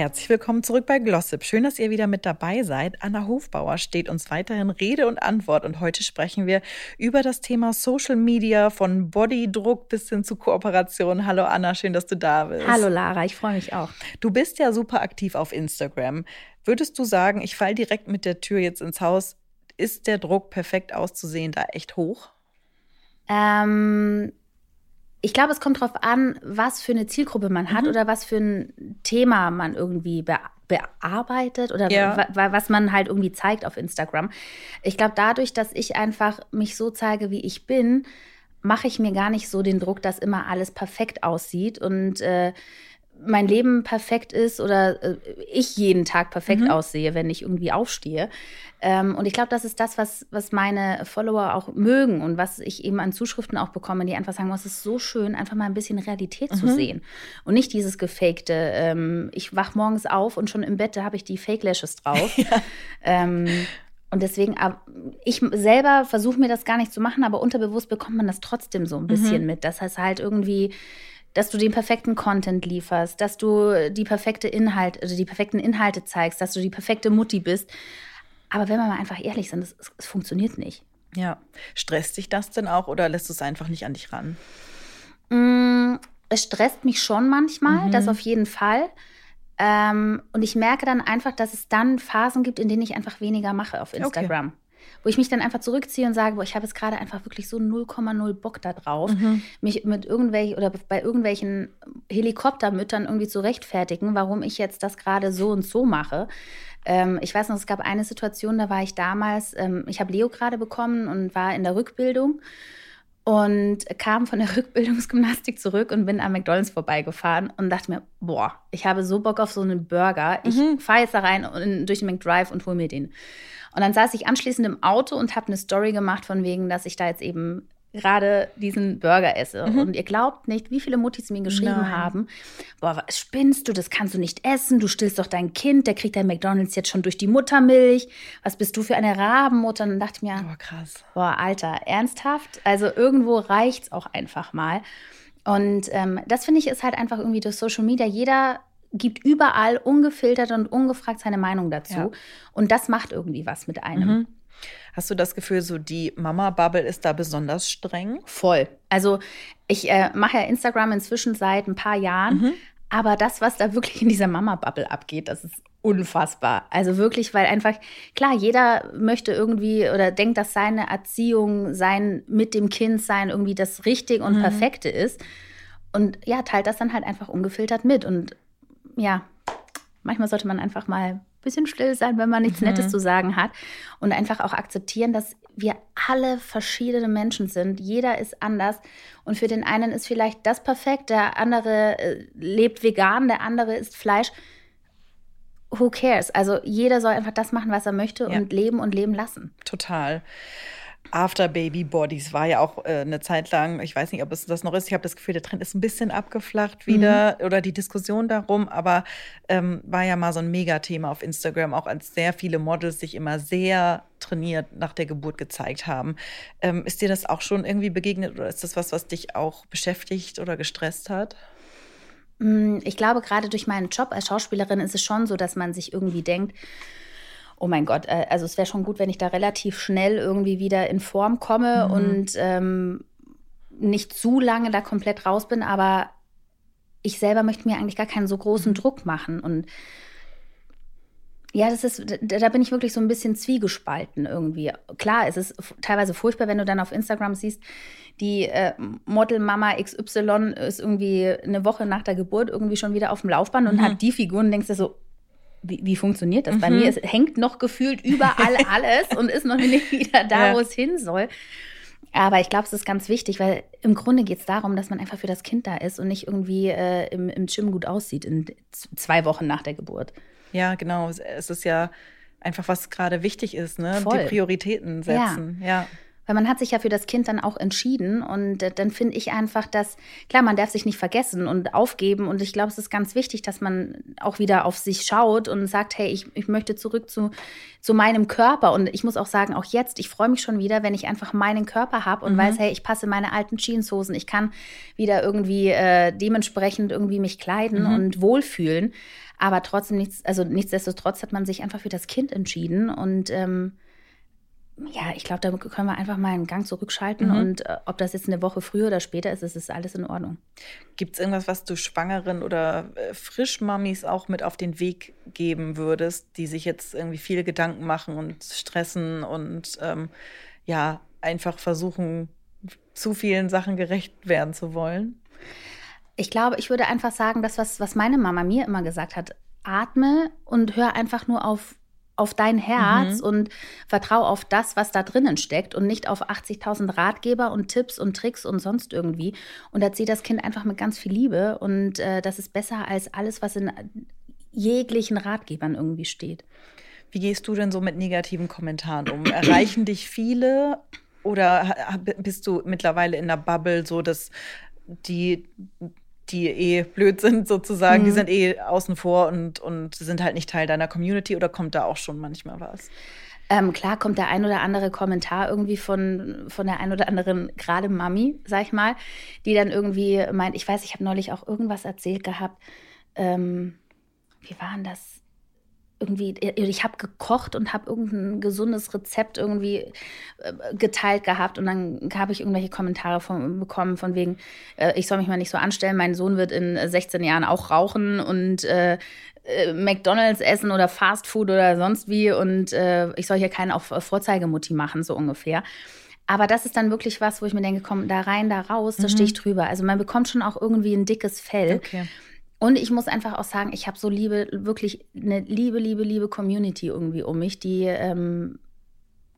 Herzlich willkommen zurück bei Glossip. Schön, dass ihr wieder mit dabei seid. Anna Hofbauer steht uns weiterhin Rede und Antwort und heute sprechen wir über das Thema Social Media von Bodydruck bis hin zu Kooperation. Hallo Anna, schön, dass du da bist. Hallo Lara, ich freue mich auch. Du bist ja super aktiv auf Instagram. Würdest du sagen, ich falle direkt mit der Tür jetzt ins Haus? Ist der Druck perfekt auszusehen da echt hoch? Ähm, ich glaube, es kommt darauf an, was für eine Zielgruppe man hat mhm. oder was für ein Thema man irgendwie be bearbeitet oder ja. was man halt irgendwie zeigt auf Instagram. Ich glaube, dadurch, dass ich einfach mich so zeige, wie ich bin, mache ich mir gar nicht so den Druck, dass immer alles perfekt aussieht und äh, mein Leben perfekt ist oder äh, ich jeden Tag perfekt mhm. aussehe, wenn ich irgendwie aufstehe. Ähm, und ich glaube, das ist das, was, was meine Follower auch mögen und was ich eben an Zuschriften auch bekomme, die einfach sagen, es ist so schön, einfach mal ein bisschen Realität mhm. zu sehen. Und nicht dieses gefakte, ähm, ich wach morgens auf und schon im Bett habe ich die Fake Lashes drauf. ja. ähm, und deswegen, ich selber versuche mir das gar nicht zu machen, aber unterbewusst bekommt man das trotzdem so ein bisschen mhm. mit. Das heißt halt irgendwie, dass du den perfekten Content lieferst, dass du die perfekte Inhalt, also die perfekten Inhalte zeigst, dass du die perfekte Mutti bist. Aber wenn wir mal einfach ehrlich sind, es, funktioniert nicht. Ja. Stresst dich das denn auch oder lässt du es einfach nicht an dich ran? Mm, es stresst mich schon manchmal, mhm. das auf jeden Fall. Ähm, und ich merke dann einfach, dass es dann Phasen gibt, in denen ich einfach weniger mache auf Instagram. Okay wo ich mich dann einfach zurückziehe und sage, boah, ich habe jetzt gerade einfach wirklich so 0,0 Bock da drauf, mhm. mich mit irgendwelchen oder bei irgendwelchen Helikoptermüttern irgendwie zu rechtfertigen, warum ich jetzt das gerade so und so mache. Ähm, ich weiß noch, es gab eine Situation, da war ich damals, ähm, ich habe Leo gerade bekommen und war in der Rückbildung und kam von der Rückbildungsgymnastik zurück und bin am McDonalds vorbeigefahren und dachte mir, boah, ich habe so Bock auf so einen Burger. Ich mhm. fahre jetzt da rein und, durch den McDrive und hole mir den. Und dann saß ich anschließend im Auto und habe eine Story gemacht von wegen, dass ich da jetzt eben gerade diesen Burger esse. Mhm. Und ihr glaubt nicht, wie viele Muttis mir geschrieben Nein. haben, boah, was spinnst du, das kannst du nicht essen, du stillst doch dein Kind, der kriegt dein McDonalds jetzt schon durch die Muttermilch. Was bist du für eine Rabenmutter? Und dann dachte ich mir, oh, krass. boah, Alter, ernsthaft? Also irgendwo reicht's auch einfach mal. Und ähm, das finde ich ist halt einfach irgendwie durch Social Media. Jeder gibt überall ungefiltert und ungefragt seine Meinung dazu. Ja. Und das macht irgendwie was mit einem. Mhm. Hast du das Gefühl, so die Mama-Bubble ist da besonders streng? Voll. Also ich äh, mache ja Instagram inzwischen seit ein paar Jahren, mhm. aber das, was da wirklich in dieser Mama-Bubble abgeht, das ist unfassbar. Also wirklich, weil einfach, klar, jeder möchte irgendwie oder denkt, dass seine Erziehung, sein mit dem Kind sein irgendwie das Richtige und mhm. Perfekte ist. Und ja, teilt das dann halt einfach ungefiltert mit. Und ja, manchmal sollte man einfach mal bisschen still sein, wenn man nichts mhm. Nettes zu sagen hat und einfach auch akzeptieren, dass wir alle verschiedene Menschen sind. Jeder ist anders und für den einen ist vielleicht das perfekt, der andere äh, lebt vegan, der andere isst Fleisch. Who cares? Also jeder soll einfach das machen, was er möchte ja. und leben und leben lassen. Total. After Baby Bodies war ja auch äh, eine Zeit lang, ich weiß nicht, ob es das noch ist, ich habe das Gefühl, der Trend ist ein bisschen abgeflacht wieder mhm. oder die Diskussion darum, aber ähm, war ja mal so ein Megathema auf Instagram, auch als sehr viele Models sich immer sehr trainiert nach der Geburt gezeigt haben. Ähm, ist dir das auch schon irgendwie begegnet oder ist das was, was dich auch beschäftigt oder gestresst hat? Mm, ich glaube, gerade durch meinen Job als Schauspielerin ist es schon so, dass man sich irgendwie denkt, oh mein Gott, äh, also es wäre schon gut, wenn ich da relativ schnell irgendwie wieder in Form komme mhm. und ähm, nicht zu lange da komplett raus bin, aber ich selber möchte mir eigentlich gar keinen so großen Druck machen und ja, das ist, da bin ich wirklich so ein bisschen zwiegespalten irgendwie. Klar, es ist teilweise furchtbar, wenn du dann auf Instagram siehst, die äh, Modelmama XY ist irgendwie eine Woche nach der Geburt irgendwie schon wieder auf dem Laufband und mhm. hat die Figuren, denkst du so, wie, wie funktioniert das? Mhm. Bei mir ist, hängt noch gefühlt überall alles und ist noch nicht wieder da, ja. wo es hin soll. Aber ich glaube, es ist ganz wichtig, weil im Grunde geht es darum, dass man einfach für das Kind da ist und nicht irgendwie äh, im, im Gym gut aussieht in zwei Wochen nach der Geburt. Ja, genau. Es ist ja einfach, was gerade wichtig ist, ne? Voll. Die Prioritäten setzen. Ja. ja. Weil man hat sich ja für das Kind dann auch entschieden. Und äh, dann finde ich einfach, dass, klar, man darf sich nicht vergessen und aufgeben. Und ich glaube, es ist ganz wichtig, dass man auch wieder auf sich schaut und sagt, hey, ich, ich möchte zurück zu, zu meinem Körper. Und ich muss auch sagen, auch jetzt, ich freue mich schon wieder, wenn ich einfach meinen Körper habe und mhm. weiß, hey, ich passe meine alten Jeanshosen. Ich kann wieder irgendwie äh, dementsprechend irgendwie mich kleiden mhm. und wohlfühlen. Aber trotzdem nichts, also nichtsdestotrotz hat man sich einfach für das Kind entschieden und ähm, ja, ich glaube, da können wir einfach mal einen Gang zurückschalten mhm. und äh, ob das jetzt eine Woche früher oder später ist, ist, ist alles in Ordnung. Gibt es irgendwas, was du Schwangeren oder äh, Frischmammis auch mit auf den Weg geben würdest, die sich jetzt irgendwie viele Gedanken machen und stressen und ähm, ja, einfach versuchen, zu vielen Sachen gerecht werden zu wollen? Ich glaube, ich würde einfach sagen, das, was, was meine Mama mir immer gesagt hat, atme und hör einfach nur auf auf dein Herz mhm. und vertrau auf das, was da drinnen steckt und nicht auf 80.000 Ratgeber und Tipps und Tricks und sonst irgendwie. Und erzieh das Kind einfach mit ganz viel Liebe und äh, das ist besser als alles, was in jeglichen Ratgebern irgendwie steht. Wie gehst du denn so mit negativen Kommentaren um? Erreichen dich viele oder bist du mittlerweile in der Bubble so, dass die die eh blöd sind sozusagen, mhm. die sind eh außen vor und, und sind halt nicht Teil deiner Community oder kommt da auch schon manchmal was? Ähm, klar kommt der ein oder andere Kommentar irgendwie von, von der ein oder anderen, gerade Mami, sag ich mal, die dann irgendwie meint, ich weiß, ich habe neulich auch irgendwas erzählt gehabt. Ähm, wie war denn das? Irgendwie, ich habe gekocht und habe irgendein gesundes Rezept irgendwie äh, geteilt gehabt und dann habe ich irgendwelche Kommentare von, bekommen von wegen, äh, ich soll mich mal nicht so anstellen, mein Sohn wird in 16 Jahren auch rauchen und äh, äh, McDonalds essen oder Fast Food oder sonst wie und äh, ich soll hier keinen auf Vorzeigemutti machen, so ungefähr. Aber das ist dann wirklich was, wo ich mir denke, komm, da rein, da raus, da mhm. stehe ich drüber. Also man bekommt schon auch irgendwie ein dickes Fell. Okay. Und ich muss einfach auch sagen, ich habe so liebe, wirklich eine liebe, liebe, liebe Community irgendwie um mich, die, ähm,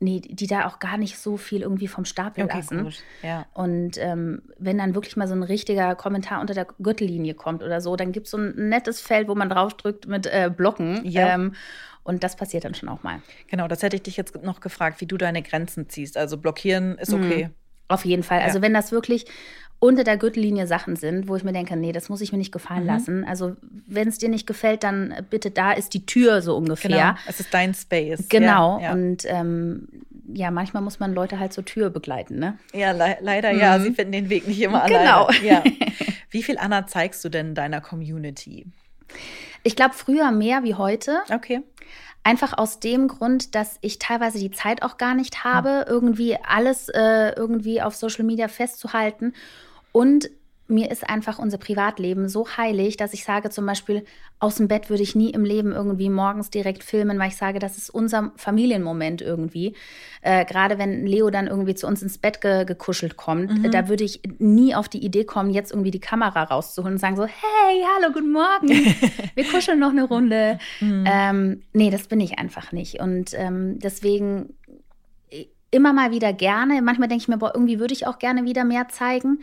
nee, die da auch gar nicht so viel irgendwie vom Stapel okay, lassen. Gut. Ja. Und ähm, wenn dann wirklich mal so ein richtiger Kommentar unter der Gürtellinie kommt oder so, dann gibt es so ein nettes Feld, wo man draufdrückt mit äh, Blocken. Ja. Ähm, und das passiert dann schon auch mal. Genau, das hätte ich dich jetzt noch gefragt, wie du deine Grenzen ziehst. Also blockieren ist mhm. okay. Mhm. Auf jeden Fall. Also ja. wenn das wirklich unter der Gürtellinie Sachen sind, wo ich mir denke, nee, das muss ich mir nicht gefallen mhm. lassen. Also wenn es dir nicht gefällt, dann bitte da ist die Tür so ungefähr. Genau, es ist dein Space. Genau. Ja, ja. Und ähm, ja, manchmal muss man Leute halt zur Tür begleiten, ne? Ja, le leider mhm. ja. Sie finden den Weg nicht immer genau. alleine. Genau. Ja. Wie viel Anna zeigst du denn deiner Community? Ich glaube früher mehr wie heute. Okay. Einfach aus dem Grund, dass ich teilweise die Zeit auch gar nicht habe, irgendwie alles äh, irgendwie auf Social Media festzuhalten. Und mir ist einfach unser Privatleben so heilig, dass ich sage zum Beispiel, aus dem Bett würde ich nie im Leben irgendwie morgens direkt filmen, weil ich sage, das ist unser Familienmoment irgendwie. Äh, Gerade wenn Leo dann irgendwie zu uns ins Bett ge gekuschelt kommt, mhm. da würde ich nie auf die Idee kommen, jetzt irgendwie die Kamera rauszuholen und sagen so, hey, hallo, guten Morgen, wir kuscheln noch eine Runde. Mhm. Ähm, nee, das bin ich einfach nicht. Und ähm, deswegen immer mal wieder gerne. Manchmal denke ich mir, boah, irgendwie würde ich auch gerne wieder mehr zeigen.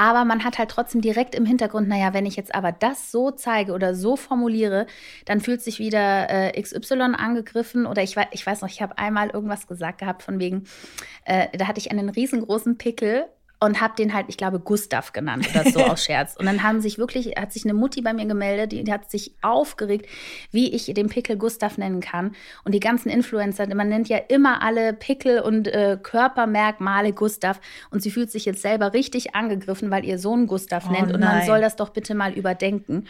Aber man hat halt trotzdem direkt im Hintergrund, naja, wenn ich jetzt aber das so zeige oder so formuliere, dann fühlt sich wieder äh, XY angegriffen. Oder ich, ich weiß noch, ich habe einmal irgendwas gesagt gehabt von wegen, äh, da hatte ich einen riesengroßen Pickel und habe den halt, ich glaube, Gustav genannt oder so aus Scherz. Und dann haben sich wirklich, hat sich eine Mutti bei mir gemeldet, die, die, hat sich aufgeregt, wie ich den Pickel Gustav nennen kann. Und die ganzen Influencer, man nennt ja immer alle Pickel und äh, Körpermerkmale Gustav. Und sie fühlt sich jetzt selber richtig angegriffen, weil ihr Sohn Gustav oh, nennt. Und man soll das doch bitte mal überdenken.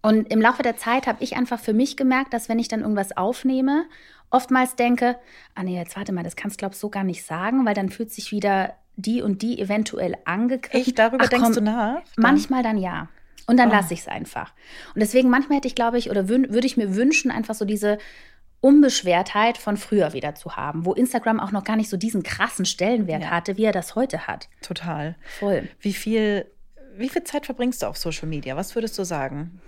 Und im Laufe der Zeit habe ich einfach für mich gemerkt, dass wenn ich dann irgendwas aufnehme, oftmals denke, ah nee, jetzt warte mal, das kannst du glaub so gar nicht sagen, weil dann fühlt sich wieder die und die eventuell angegriffen. Echt, darüber Ach, denkst komm, du nach? Dann? Manchmal dann ja. Und dann oh. lasse ich es einfach. Und deswegen manchmal hätte ich, glaube ich, oder würde ich mir wünschen, einfach so diese Unbeschwertheit von früher wieder zu haben, wo Instagram auch noch gar nicht so diesen krassen Stellenwert ja. hatte, wie er das heute hat. Total. Voll. Wie viel, wie viel Zeit verbringst du auf Social Media? Was würdest du sagen?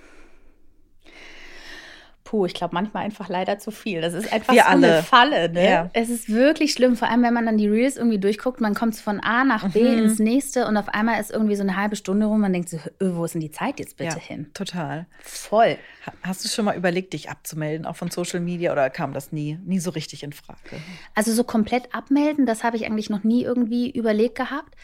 Puh, ich glaube manchmal einfach leider zu viel. Das ist einfach Wir so alle. eine Falle. Ne? Ja. Es ist wirklich schlimm, vor allem wenn man dann die Reels irgendwie durchguckt, man kommt von A nach B mhm. ins nächste und auf einmal ist irgendwie so eine halbe Stunde rum, man denkt so, wo ist denn die Zeit jetzt bitte ja, hin? Total. Voll. Hast du schon mal überlegt, dich abzumelden, auch von Social Media, oder kam das nie, nie so richtig in Frage? Also so komplett abmelden, das habe ich eigentlich noch nie irgendwie überlegt gehabt.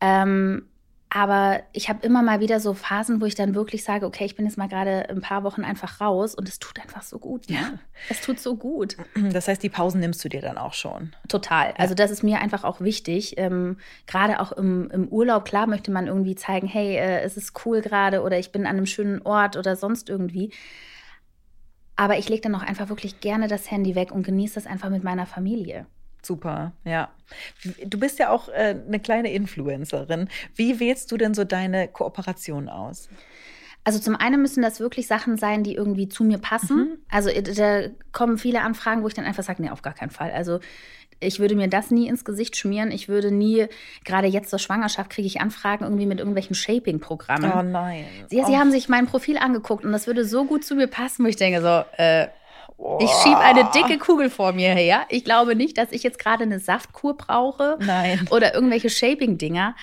Ähm, aber ich habe immer mal wieder so Phasen, wo ich dann wirklich sage, okay, ich bin jetzt mal gerade ein paar Wochen einfach raus und es tut einfach so gut. Ne? Ja. Es tut so gut. Das heißt, die Pausen nimmst du dir dann auch schon. Total. Also das ist mir einfach auch wichtig. Ähm, gerade auch im, im, Urlaub, klar möchte man irgendwie zeigen, hey, äh, es ist cool gerade oder ich bin an einem schönen Ort oder sonst irgendwie. Aber ich lege dann auch einfach wirklich gerne das Handy weg und genieße das einfach mit meiner Familie. Super, ja. Du bist ja auch äh, eine kleine Influencerin. Wie wählst du denn so deine Kooperation aus? Also zum einen müssen das wirklich Sachen sein, die irgendwie zu mir passen. Mhm. Also äh, da kommen viele Anfragen, wo ich dann einfach sage, nee, auf gar keinen Fall. Also ich würde mir das nie ins Gesicht schmieren. Ich würde nie, gerade jetzt zur Schwangerschaft, kriege ich Anfragen irgendwie mit irgendwelchen Shaping-Programmen. Oh nein. Sie, sie haben sich mein Profil angeguckt und das würde so gut zu mir passen, wo ich denke so, äh, ich schiebe eine dicke Kugel vor mir her. Ich glaube nicht, dass ich jetzt gerade eine Saftkur brauche Nein. oder irgendwelche Shaping-Dinger.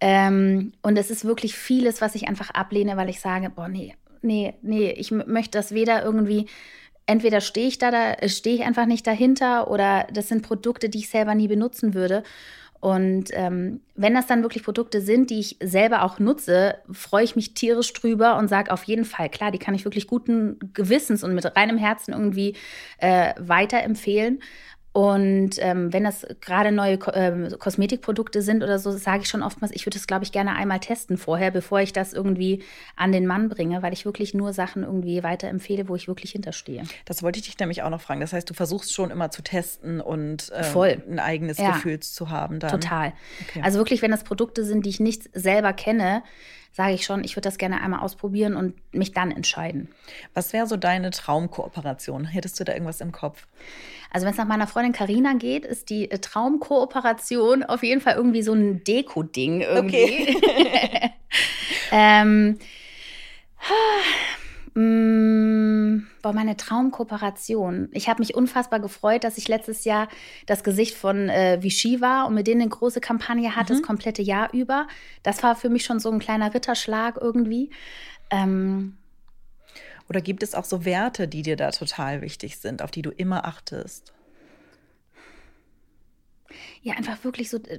Ähm, und es ist wirklich vieles, was ich einfach ablehne, weil ich sage, boah, nee, nee, nee, ich möchte das weder irgendwie, entweder stehe ich da, da stehe ich einfach nicht dahinter oder das sind Produkte, die ich selber nie benutzen würde. Und ähm, wenn das dann wirklich Produkte sind, die ich selber auch nutze, freue ich mich tierisch drüber und sage auf jeden Fall, klar, die kann ich wirklich guten Gewissens und mit reinem Herzen irgendwie äh, weiterempfehlen. Und ähm, wenn das gerade neue Ko ähm, Kosmetikprodukte sind oder so, sage ich schon oftmals, ich würde das, glaube ich, gerne einmal testen vorher, bevor ich das irgendwie an den Mann bringe, weil ich wirklich nur Sachen irgendwie weiterempfehle, wo ich wirklich hinterstehe. Das wollte ich dich nämlich auch noch fragen. Das heißt, du versuchst schon immer zu testen und ähm, Voll. ein eigenes ja. Gefühl zu haben. Dann. Total. Okay. Also wirklich, wenn das Produkte sind, die ich nicht selber kenne, sage ich schon, ich würde das gerne einmal ausprobieren und mich dann entscheiden. Was wäre so deine Traumkooperation? Hättest du da irgendwas im Kopf? Also wenn es nach meiner Freundin Carina geht, ist die äh, Traumkooperation auf jeden Fall irgendwie so ein Deko-Ding irgendwie. Okay. ähm, mm, boah, meine Traumkooperation. Ich habe mich unfassbar gefreut, dass ich letztes Jahr das Gesicht von äh, Vichy war und mit denen eine große Kampagne hatte, mhm. das komplette Jahr über. Das war für mich schon so ein kleiner Ritterschlag irgendwie. Ähm, oder gibt es auch so Werte, die dir da total wichtig sind, auf die du immer achtest? Ja, einfach wirklich so, äh,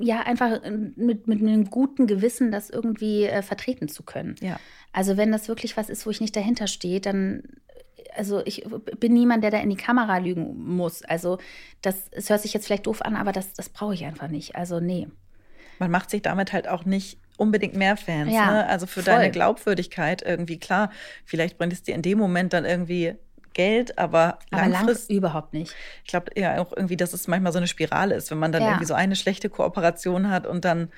ja, einfach äh, mit, mit einem guten Gewissen das irgendwie äh, vertreten zu können. Ja. Also wenn das wirklich was ist, wo ich nicht dahinter stehe, dann also ich bin niemand, der da in die Kamera lügen muss. Also das, es hört sich jetzt vielleicht doof an, aber das, das brauche ich einfach nicht. Also nee. Man macht sich damit halt auch nicht unbedingt mehr Fans. Ja, ne? Also für voll. deine Glaubwürdigkeit irgendwie klar. Vielleicht bringt es dir in dem Moment dann irgendwie Geld, aber, aber langfristig lang überhaupt nicht. Ich glaube ja auch irgendwie, dass es manchmal so eine Spirale ist, wenn man dann ja. irgendwie so eine schlechte Kooperation hat und dann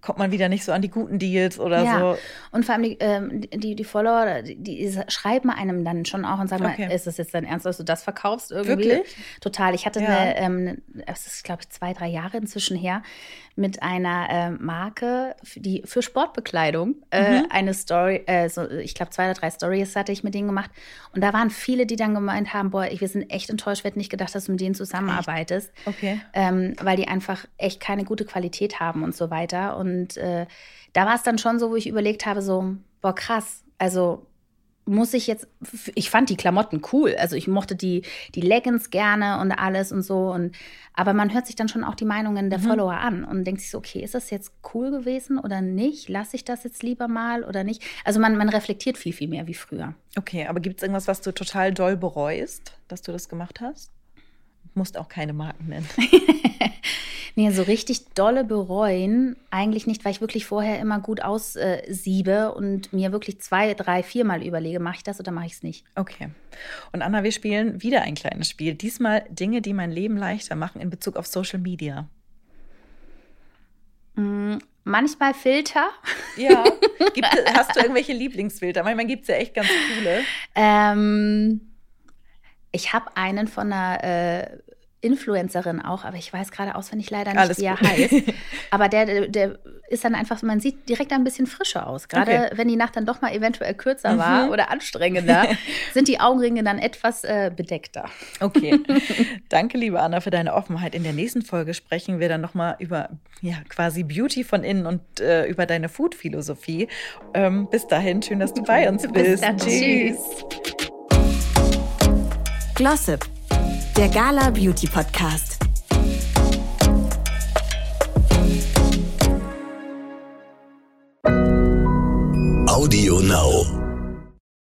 kommt man wieder nicht so an die guten Deals oder ja. so. Und vor allem die, ähm, die, die, Follower, die, die, schreiben einem dann schon auch und sagen okay. mal, ist das jetzt dein Ernst, dass du das verkaufst irgendwie? Wirklich? Total. Ich hatte ja. eine, ähm, es ist glaube ich zwei, drei Jahre inzwischen her, mit einer äh, Marke, die für Sportbekleidung äh, mhm. eine Story, äh, so, ich glaube zwei oder drei Stories hatte ich mit denen gemacht. Und da waren viele, die dann gemeint haben, boah, wir sind echt enttäuscht, wir hätten nicht gedacht, dass du mit denen zusammenarbeitest. Echt? Okay. Ähm, weil die einfach echt keine gute Qualität haben und so weiter. Und äh, da war es dann schon so, wo ich überlegt habe, so, boah, krass, also muss ich jetzt, ich fand die Klamotten cool, also ich mochte die, die Leggings gerne und alles und so und aber man hört sich dann schon auch die Meinungen der mhm. Follower an und denkt sich so, okay, ist das jetzt cool gewesen oder nicht? Lasse ich das jetzt lieber mal oder nicht? Also man, man reflektiert viel, viel mehr wie früher. Okay, aber gibt es irgendwas, was du total doll bereust, dass du das gemacht hast? Musst auch keine Marken nennen. Nee, so richtig dolle bereuen eigentlich nicht, weil ich wirklich vorher immer gut aussiebe und mir wirklich zwei, drei, viermal überlege, mache ich das oder mache ich es nicht. Okay. Und Anna, wir spielen wieder ein kleines Spiel. Diesmal Dinge, die mein Leben leichter machen in Bezug auf Social Media. Mm, manchmal Filter. Ja. Gibt, hast du irgendwelche Lieblingsfilter? Manchmal gibt es ja echt ganz coole. Ähm, ich habe einen von einer äh, Influencerin auch, aber ich weiß gerade auswendig leider nicht, Alles wie er gut. heißt. Aber der, der ist dann einfach, man sieht direkt ein bisschen frischer aus. Gerade okay. wenn die Nacht dann doch mal eventuell kürzer mhm. war oder anstrengender, sind die Augenringe dann etwas äh, bedeckter. Okay. Danke, liebe Anna, für deine Offenheit. In der nächsten Folge sprechen wir dann nochmal über ja, quasi Beauty von innen und äh, über deine Food-Philosophie. Ähm, bis dahin, schön, dass du bei uns bist. Bis dann, tschüss. Glossip der Gala Beauty Podcast. Audio Now.